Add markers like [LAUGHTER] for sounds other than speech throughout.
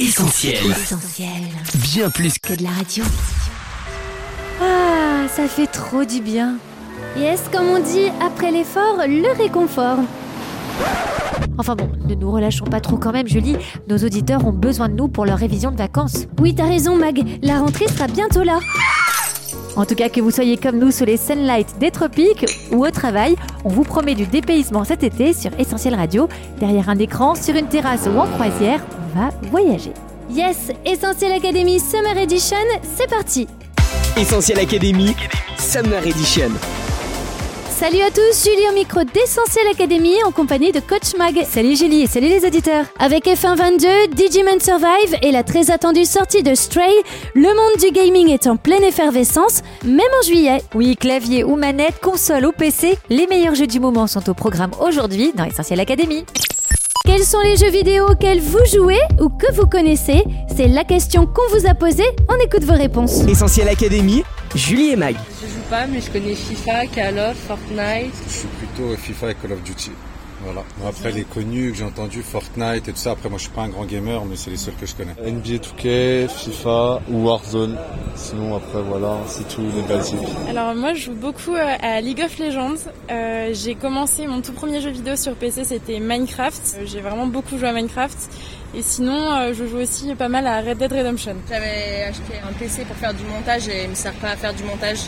Essentiel. Essentiel. Bien plus que Que de la radio. Ah, ça fait trop du bien. Yes, comme on dit, après l'effort, le réconfort. Enfin bon, ne nous relâchons pas trop quand même, Julie. Nos auditeurs ont besoin de nous pour leur révision de vacances. Oui, t'as raison, Mag. La rentrée sera bientôt là. En tout cas, que vous soyez comme nous sous les sunlights des tropiques ou au travail, on vous promet du dépaysement cet été sur Essentiel Radio, derrière un écran, sur une terrasse ou en croisière. On va voyager. Yes, Essentiel Academy Summer Edition, c'est parti Essentiel Académie, Summer Edition. Salut à tous, Julie au micro d'Essentiel Academy en compagnie de Coach Mag. Salut Julie et salut les auditeurs. Avec F1 22, Digimon Survive et la très attendue sortie de Stray, le monde du gaming est en pleine effervescence, même en juillet. Oui, clavier ou manette, console ou PC, les meilleurs jeux du moment sont au programme aujourd'hui dans Essentiel Academy. Quels sont les jeux vidéo auxquels vous jouez ou que vous connaissez? C'est la question qu'on vous a posée, on écoute vos réponses. Essentiel Académie, Julie et Mag. Je joue pas, mais je connais FIFA, Call of, Fortnite. Je suis plutôt FIFA et Call of Duty. Voilà. Bon, Après les connus que j'ai entendu, Fortnite et tout ça. Après moi je suis pas un grand gamer, mais c'est les seuls que je connais. NBA 2K, FIFA ou Warzone. Sinon après voilà, c'est tout les basiques. Alors moi je joue beaucoup euh, à League of Legends. Euh, j'ai commencé mon tout premier jeu vidéo sur PC c'était Minecraft. Euh, J'ai vraiment beaucoup joué à Minecraft. Et sinon euh, je joue aussi pas mal à Red Dead Redemption. J'avais acheté un PC pour faire du montage et il me sert pas à faire du montage.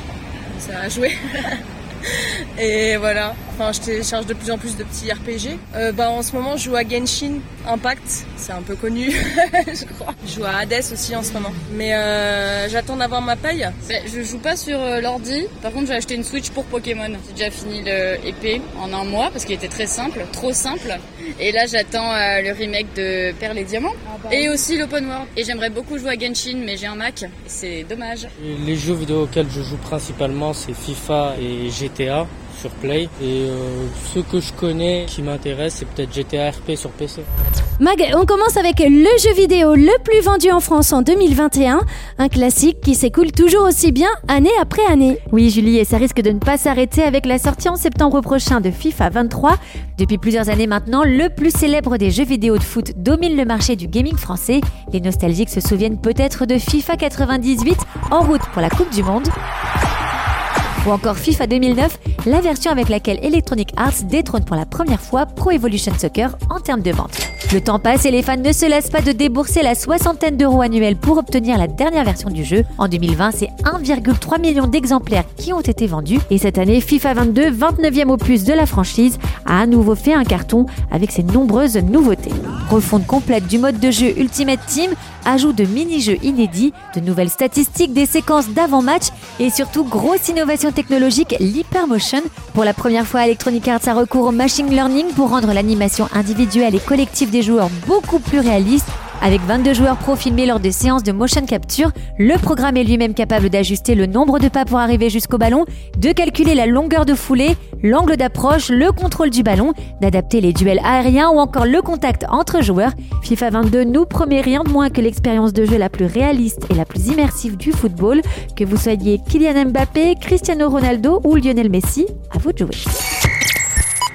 Il me sert à jouer. et voilà. Enfin, je télécharge de plus en plus de petits RPG. Euh, bah, en ce moment, je joue à Genshin Impact. C'est un peu connu, [LAUGHS] je crois. Je joue à Hades aussi en ce moment. Mais euh, j'attends d'avoir ma paye. Ben, je joue pas sur euh, l'ordi. Par contre, j'ai acheté une Switch pour Pokémon. J'ai déjà fini le épée en un mois parce qu'il était très simple, trop simple. Et là, j'attends euh, le remake de Perle et Diamant et aussi l'open world. Et j'aimerais beaucoup jouer à Genshin, mais j'ai un Mac. C'est dommage. Les jeux vidéo auxquels je joue principalement, c'est FIFA et GTA sur Play. Et euh, ceux que je connais qui m'intéressent, c'est peut-être GTA RP sur PC. Mag, on commence avec le jeu vidéo le plus vendu en France en 2021, un classique qui s'écoule toujours aussi bien année après année. Oui Julie, et ça risque de ne pas s'arrêter avec la sortie en septembre prochain de FIFA 23. Depuis plusieurs années maintenant, le plus célèbre des jeux vidéo de foot domine le marché du gaming français. Les nostalgiques se souviennent peut-être de FIFA 98 en route pour la Coupe du Monde ou encore FIFA 2009, la version avec laquelle Electronic Arts détrône pour la première fois Pro Evolution Soccer en termes de vente. Le temps passe et les fans ne se lassent pas de débourser la soixantaine d'euros annuels pour obtenir la dernière version du jeu. En 2020, c'est 1,3 million d'exemplaires qui ont été vendus. Et cette année, FIFA 22, 29e opus de la franchise, a à nouveau fait un carton avec ses nombreuses nouveautés. Refonte complète du mode de jeu Ultimate Team, ajout de mini-jeux inédits, de nouvelles statistiques, des séquences d'avant-match et surtout grosse innovation technologique, l'hypermotion. Pour la première fois, Electronic Arts a recours au machine learning pour rendre l'animation individuelle et collective des joueurs beaucoup plus réaliste. Avec 22 joueurs pro filmés lors de séances de motion capture, le programme est lui-même capable d'ajuster le nombre de pas pour arriver jusqu'au ballon, de calculer la longueur de foulée, l'angle d'approche, le contrôle du ballon, d'adapter les duels aériens ou encore le contact entre joueurs. FIFA 22 nous promet rien de moins que l'expérience de jeu la plus réaliste et la plus immersive du football, que vous soyez Kylian Mbappé, Cristiano Ronaldo ou Lionel Messi, à vous de jouer.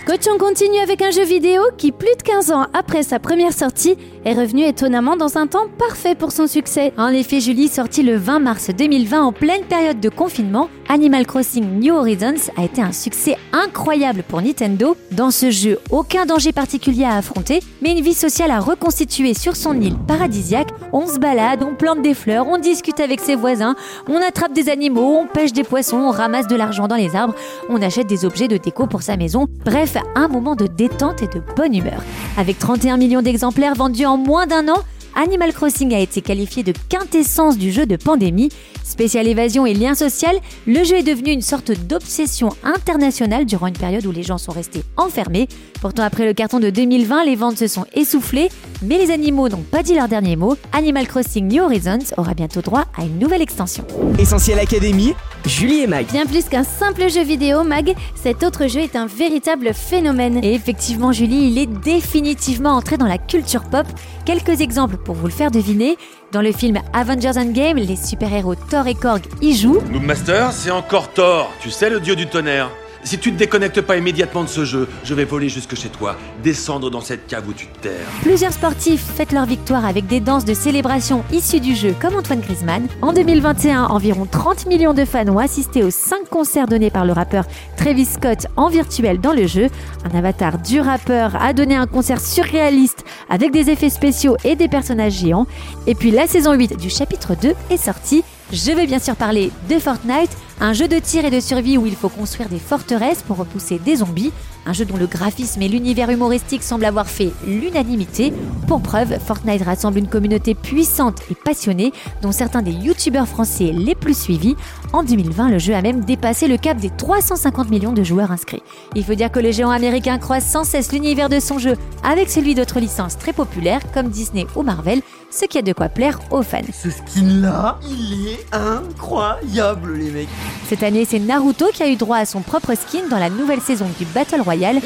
Coach, on continue avec un jeu vidéo qui, plus de 15 ans après sa première sortie, est revenu étonnamment dans un temps parfait pour son succès. En effet, Julie, sorti le 20 mars 2020 en pleine période de confinement, Animal Crossing New Horizons a été un succès incroyable pour Nintendo. Dans ce jeu, aucun danger particulier à affronter, mais une vie sociale à reconstituer sur son île paradisiaque. On se balade, on plante des fleurs, on discute avec ses voisins, on attrape des animaux, on pêche des poissons, on ramasse de l'argent dans les arbres, on achète des objets de déco pour sa maison. Bref, un moment de détente et de bonne humeur. Avec 31 millions d'exemplaires vendus en moins d'un an, Animal Crossing a été qualifié de quintessence du jeu de pandémie. Spécial évasion et lien social, le jeu est devenu une sorte d'obsession internationale durant une période où les gens sont restés enfermés. Pourtant, après le carton de 2020, les ventes se sont essoufflées, mais les animaux n'ont pas dit leur dernier mot. Animal Crossing New Horizons aura bientôt droit à une nouvelle extension. Essentiel Académie, Julie et Mag. Bien plus qu'un simple jeu vidéo, Mag, cet autre jeu est un véritable phénomène. Et effectivement, Julie, il est définitivement entré dans la culture pop. Quelques exemples pour vous le faire deviner. Dans le film Avengers Endgame, les super-héros Thor et Korg y jouent. Noobmaster, c'est encore Thor, tu sais le dieu du tonnerre. Si tu te déconnectes pas immédiatement de ce jeu, je vais voler jusque chez toi, descendre dans cette cave où tu te terres. Plusieurs sportifs fêtent leur victoire avec des danses de célébration issues du jeu comme Antoine Griezmann. En 2021, environ 30 millions de fans ont assisté aux 5 concerts donnés par le rappeur Travis Scott en virtuel dans le jeu. Un avatar du rappeur a donné un concert surréaliste avec des effets spéciaux et des personnages géants. Et puis la saison 8 du chapitre 2 est sortie. Je vais bien sûr parler de Fortnite, un jeu de tir et de survie où il faut construire des forteresses pour repousser des zombies, un jeu dont le graphisme et l'univers humoristique semblent avoir fait l'unanimité. Pour preuve, Fortnite rassemble une communauté puissante et passionnée, dont certains des youtubeurs français les plus suivis. En 2020, le jeu a même dépassé le cap des 350 millions de joueurs inscrits. Il faut dire que les géants américains croisent sans cesse l'univers de son jeu avec celui d'autres licences très populaires comme Disney ou Marvel, ce qui a de quoi plaire aux fans. Ce skin-là, il est incroyable, les mecs. Cette année, c'est Naruto qui a eu droit à son propre skin dans la nouvelle saison du Battle Royale.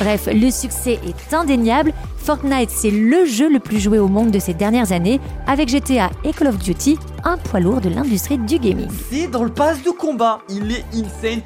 Bref, le succès est indéniable. Fortnite, c'est le jeu le plus joué au monde de ces dernières années, avec GTA et Call of Duty, un poids lourd de l'industrie du gaming. C'est dans le pass de combat, il est insane.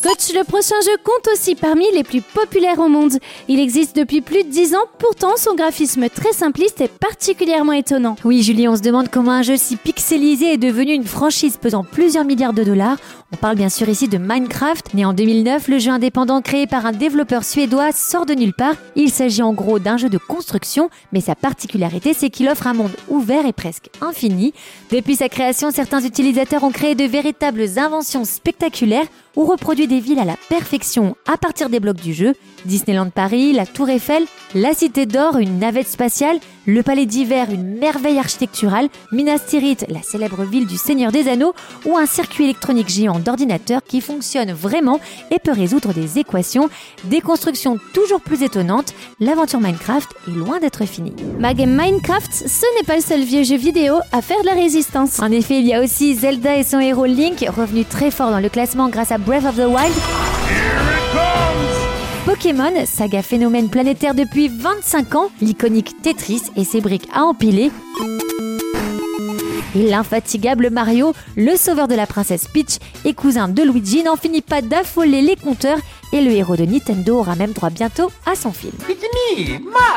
Coach, le prochain jeu compte aussi parmi les plus populaires au monde. Il existe depuis plus de 10 ans, pourtant son graphisme très simpliste est particulièrement étonnant. Oui, Julie, on se demande comment un jeu si pixelisé est devenu une franchise pesant plusieurs milliards de dollars. On parle bien sûr ici de Minecraft. Né en 2009, le jeu indépendant créé par un développeur suédois sort de nulle part. Il s'agit en gros d'un jeu de construction, mais sa particularité c'est qu'il offre un monde ouvert et presque infini. Depuis sa création, certains utilisateurs ont créé de véritables inventions spectaculaires ou reproduit des villes à la perfection à partir des blocs du jeu. Disneyland Paris, la Tour Eiffel, la Cité d'Or, une navette spatiale, le Palais d'Hiver, une merveille architecturale, Minas Tirith, la célèbre ville du Seigneur des Anneaux, ou un circuit électronique géant d'ordinateur qui fonctionne vraiment et peut résoudre des équations, des constructions toujours plus étonnantes. L'aventure Minecraft est loin d'être finie. Ma game Minecraft, ce n'est pas le seul vieux jeu vidéo à faire de la résistance. En effet, il y a aussi Zelda et son héros Link, revenu très fort dans le classement grâce à Breath of the Wild. Pokémon, saga phénomène planétaire depuis 25 ans, l'iconique Tetris et ses briques à empiler. Et l'infatigable Mario, le sauveur de la princesse Peach et cousin de Luigi, n'en finit pas d'affoler les compteurs et le héros de Nintendo aura même droit bientôt à son film.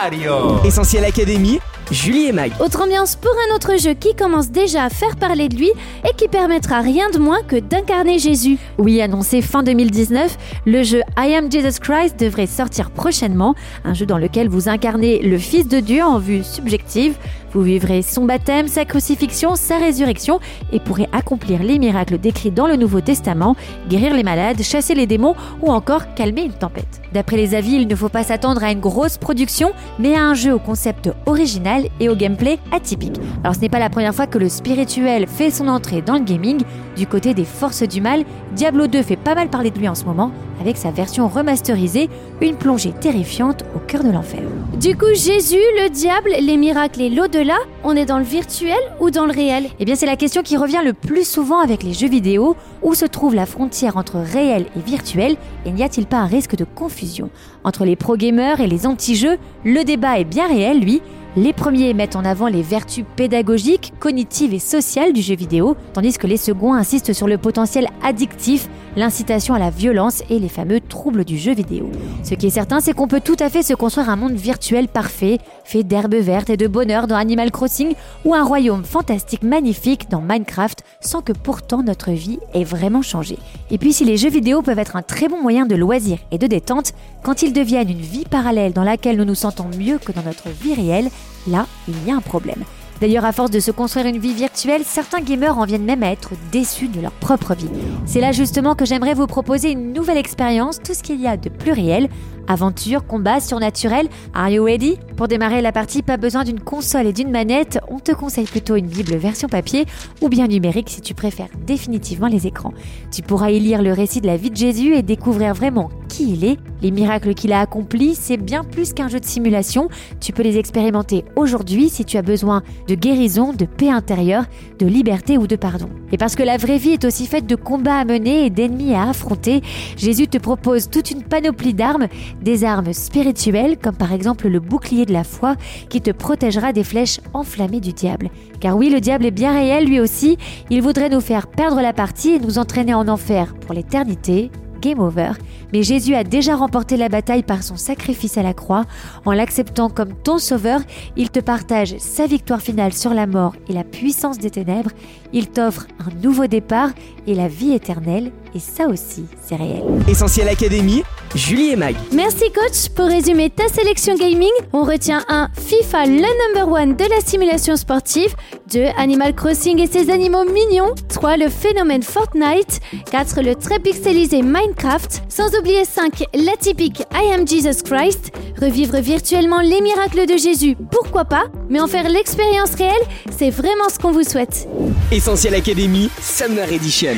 Mario Essentiel Académie, Julie et Mag. Autre ambiance pour un autre jeu qui commence déjà à faire parler de lui et qui permettra rien de moins que d'incarner Jésus. Oui, annoncé fin 2019, le jeu I Am Jesus Christ devrait sortir prochainement, un jeu dans lequel vous incarnez le Fils de Dieu en vue subjective. Vous vivrez son baptême, sa crucifixion, sa résurrection et pourrez accomplir les miracles décrits dans le Nouveau Testament, guérir les malades, chasser les démons ou encore calmer une tempête. D'après les avis, il ne faut pas s'attendre à une grosse production, mais à un jeu au concept original et au gameplay atypique. Alors ce n'est pas la première fois que le spirituel fait son entrée dans le gaming. Du côté des forces du mal, Diablo 2 fait pas mal parler de lui en ce moment, avec sa version remasterisée, une plongée terrifiante au cœur de l'enfer. Du coup, Jésus, le diable, les miracles et l'au-delà, on est dans le virtuel ou dans le réel? Eh bien, c'est la question qui revient le plus souvent avec les jeux vidéo. Où se trouve la frontière entre réel et virtuel Et n'y a-t-il pas un risque de confusion? Entre les pro-gamers et les anti-jeux, le débat est bien réel, lui. Les premiers mettent en avant les vertus pédagogiques, cognitives et sociales du jeu vidéo, tandis que les seconds insistent sur le potentiel addictif, l'incitation à la violence et les fameux troubles du jeu vidéo. Ce qui est certain, c'est qu'on peut tout à fait se construire un monde virtuel parfait, fait d'herbes vertes et de bonheur dans Animal Crossing, ou un royaume fantastique magnifique dans Minecraft, sans que pourtant notre vie ait vraiment changé. Et puis si les jeux vidéo peuvent être un très bon moyen de loisir et de détente, quand ils deviennent une vie parallèle dans laquelle nous nous sentons mieux que dans notre vie réelle, là, il y a un problème. D'ailleurs, à force de se construire une vie virtuelle, certains gamers en viennent même à être déçus de leur propre vie. C'est là justement que j'aimerais vous proposer une nouvelle expérience, tout ce qu'il y a de plus réel. Aventure, combat, surnaturel, are you ready? Pour démarrer la partie, pas besoin d'une console et d'une manette, on te conseille plutôt une Bible version papier ou bien numérique si tu préfères définitivement les écrans. Tu pourras y lire le récit de la vie de Jésus et découvrir vraiment qui il est, les miracles qu'il a accomplis, c'est bien plus qu'un jeu de simulation, tu peux les expérimenter aujourd'hui si tu as besoin de guérison, de paix intérieure, de liberté ou de pardon. Et parce que la vraie vie est aussi faite de combats à mener et d'ennemis à affronter, Jésus te propose toute une panoplie d'armes, des armes spirituelles comme par exemple le bouclier de la foi qui te protégera des flèches enflammées du diable. Car oui, le diable est bien réel lui aussi, il voudrait nous faire perdre la partie et nous entraîner en enfer pour l'éternité. Game over. Mais Jésus a déjà remporté la bataille par son sacrifice à la croix. En l'acceptant comme ton sauveur, il te partage sa victoire finale sur la mort et la puissance des ténèbres. Il t'offre un nouveau départ et la vie éternelle. Et ça aussi, c'est réel. Essentiel Académie, Julie et Mag. Merci coach. Pour résumer ta sélection gaming, on retient 1. FIFA, le number one de la simulation sportive. 2. Animal Crossing et ses animaux mignons. 3. Le phénomène Fortnite. 4. Le très pixelisé Minecraft. Sans oublier 5. L'atypique I am Jesus Christ. Revivre virtuellement les miracles de Jésus, pourquoi pas? Mais en faire l'expérience réelle, c'est vraiment ce qu'on vous souhaite. Essentiel Académie, Summer Edition.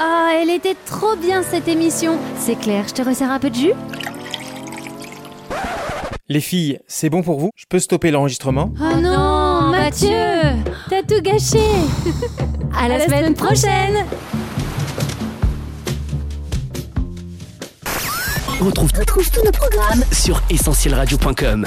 Ah, elle était trop bien cette émission. C'est clair, je te resserre un peu de jus? Les filles, c'est bon pour vous? Je peux stopper l'enregistrement? Oh non, Mathieu. T'as tout gâché. À la, semaine, prochaine. Retrouve, tous nos programmes sur essentielradio.com.